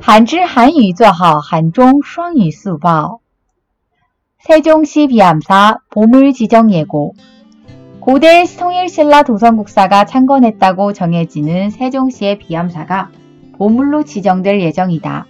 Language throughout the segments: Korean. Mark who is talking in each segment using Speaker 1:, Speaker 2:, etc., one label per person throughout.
Speaker 1: 한知한유做好한종双语速报 세종시 비암사 보물 지정 예고 고대 통일신라 도성국사가 창건했다고 정해지는 세종시의 비암사가 보물로 지정될 예정이다.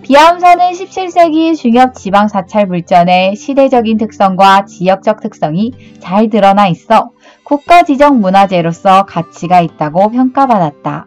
Speaker 1: 비암사는 17세기 중엽 지방 사찰 물전의 시대적인 특성과 지역적 특성이 잘 드러나 있어 국가 지정 문화재로서 가치가 있다고 평가받았다.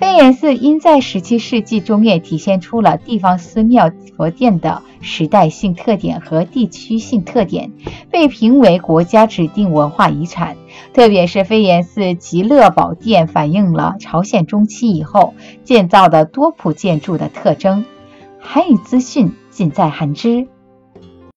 Speaker 1: 飞檐寺因在17世纪中叶体现出了地方寺庙佛殿的时代性特点和地区性特点，被评为国家指定文化遗产。特别是飞檐寺极乐宝殿反映了朝鲜中期以后建造的多普建筑的特征。韩语资讯尽在韩知。